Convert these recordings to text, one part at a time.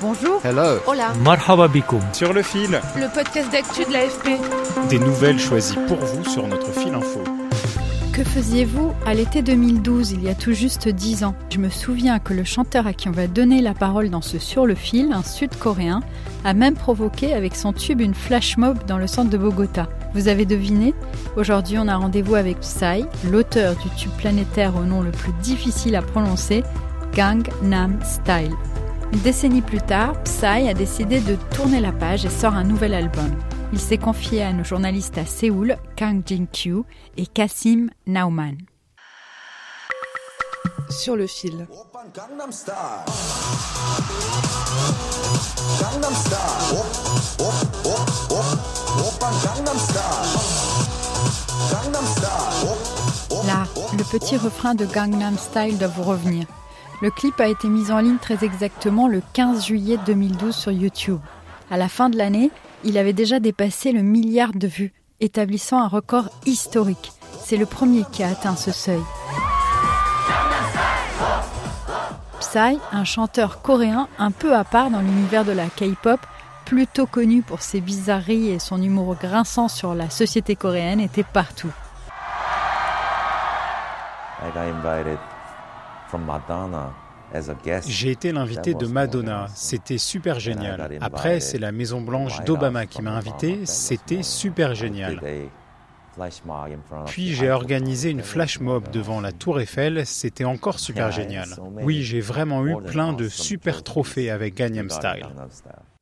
Bonjour. Hello. Hola. Marhaba bikoum. Sur le fil, Le podcast d'actu de l'AFP. des nouvelles choisies pour vous sur notre fil info. Que faisiez-vous à l'été 2012, il y a tout juste 10 ans? Je me souviens que le chanteur à qui on va donner la parole dans ce Sur le fil, un sud-coréen, a même provoqué avec son tube une flash mob dans le centre de Bogota. Vous avez deviné? Aujourd'hui, on a rendez-vous avec Psy, l'auteur du tube planétaire au nom le plus difficile à prononcer, Gangnam Style. Une décennie plus tard, Psy a décidé de tourner la page et sort un nouvel album. Il s'est confié à nos journalistes à Séoul, Kang Jin-kyu et Kassim Nauman. Sur le fil. Là, le petit refrain de Gangnam Style doit vous revenir. Le clip a été mis en ligne très exactement le 15 juillet 2012 sur YouTube. À la fin de l'année, il avait déjà dépassé le milliard de vues, établissant un record historique. C'est le premier qui a atteint ce seuil. Psy, un chanteur coréen un peu à part dans l'univers de la K-pop, plutôt connu pour ses bizarreries et son humour grinçant sur la société coréenne, était partout from Madonna as a guest. J'ai été l'invité de Madonna, c'était super génial. Après, c'est la Maison Blanche d'Obama qui m'a invité, c'était super génial. Puis j'ai organisé une flash mob devant la Tour Eiffel, c'était encore super génial. Oui, j'ai vraiment eu plein de super trophées avec Gangnam Style.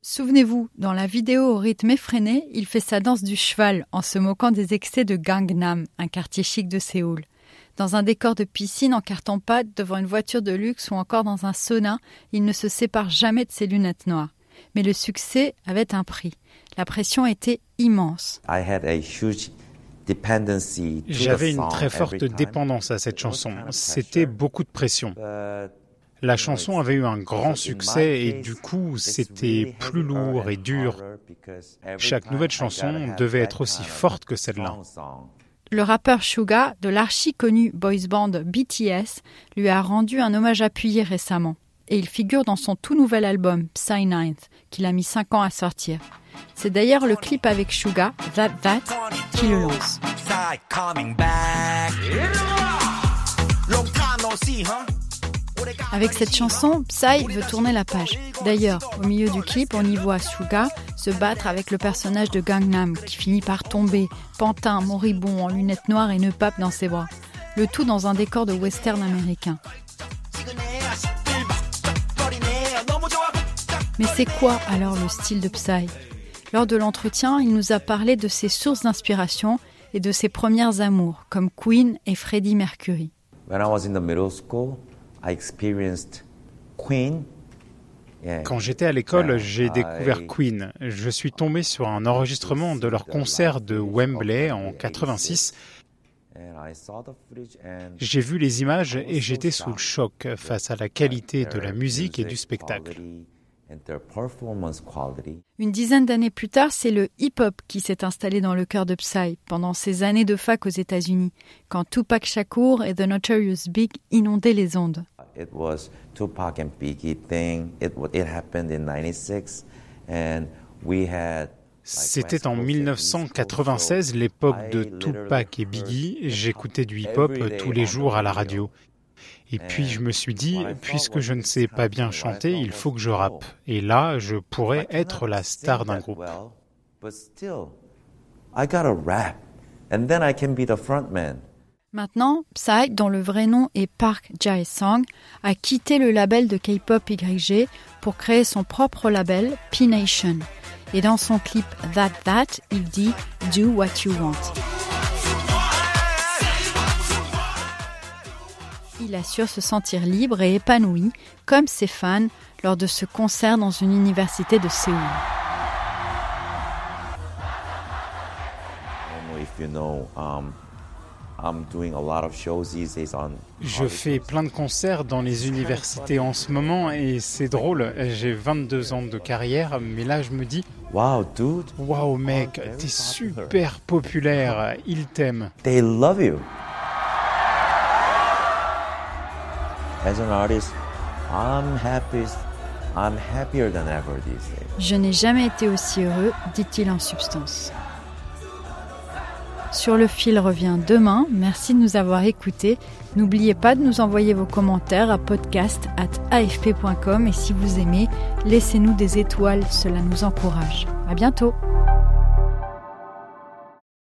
Souvenez-vous, dans la vidéo au rythme effréné, il fait sa danse du cheval en se moquant des excès de Gangnam, un quartier chic de Séoul. Dans un décor de piscine en carton-pâte, devant une voiture de luxe ou encore dans un sauna, il ne se sépare jamais de ses lunettes noires. Mais le succès avait un prix. La pression était immense. I had a huge dependency to the J'avais une très forte dépendance à cette chanson, c'était beaucoup de pression. La chanson avait eu un grand succès et du coup c'était plus lourd et dur. Chaque nouvelle chanson devait être aussi forte que celle-là. Le rappeur Suga, de l'archi-connu boys band BTS, lui a rendu un hommage appuyé récemment. Et il figure dans son tout nouvel album, Psy Ninth, qu'il a mis 5 ans à sortir. C'est d'ailleurs le clip avec Suga, That That, qui le lance. Avec cette chanson, Psy veut tourner la page. D'ailleurs, au milieu du clip, on y voit Suga se battre avec le personnage de Gangnam qui finit par tomber, pantin, moribond, en lunettes noires et nœud pape dans ses bras. Le tout dans un décor de western américain. Mais c'est quoi alors le style de Psy? Lors de l'entretien, il nous a parlé de ses sources d'inspiration et de ses premières amours, comme Queen et Freddie Mercury. When I was in the middle school, I experienced Queen. Yeah. Quand j'étais à l'école, j'ai I- découvert Queen. Je suis tombé sur un enregistrement de leur concert de Wembley en 86. And I saw the footage and J'ai vu les images et j'étais sous le choc face à la qualité de la musique et du spectacle. quality and their performance quality. Une dizaine d'années plus tard, c'est le hip-hop qui s'est installé dans le cœur de Psy pendant ses années de fac aux États-Unis, quand Tupac Shakur et The Notorious Big inondaient les ondes. It was Tupac and Biggie thing. It happened in '96, and we had. C'était en 1996, l'époque de Tupac et Biggie. J'écoutais du hip-hop tous les jours à la radio. Et puis je me suis dit, puisque je ne sais pas bien chanter, il faut que je rappe. Et là, je pourrais être la star d'un groupe. I gotta rap, and then I can be the frontman. Maintenant, Psy, dont le vrai nom est Park Jae-sung, a quitté le label de K-pop YG pour créer son propre label, P-Nation. Et dans son clip That That, il dit Do what you want. Il assure se sentir libre et épanoui, comme ses fans, lors de ce concert dans une université de Séoul. Je fais plein de concerts dans les universités en ce moment et c'est drôle, j'ai 22 ans de carrière, mais là je me dis Wow, dude. Wow, mec, t'es super populaire, ils t'aiment. They love you. As an artist, I'm happy. I'm happier than ever these days. Je n'ai jamais été aussi heureux, dit-il en substance. Sur le fil revient demain. Merci de nous avoir écoutés. N'oubliez pas de nous envoyer vos commentaires à podcast@afp.com et si vous aimez, laissez-nous des étoiles, cela nous encourage. À bientôt.